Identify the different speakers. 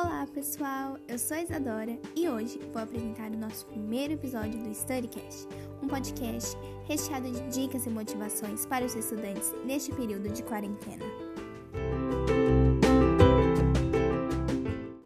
Speaker 1: Olá pessoal, eu sou Isadora e hoje vou apresentar o nosso primeiro episódio do StudyCast, um podcast recheado de dicas e motivações para os estudantes neste período de quarentena.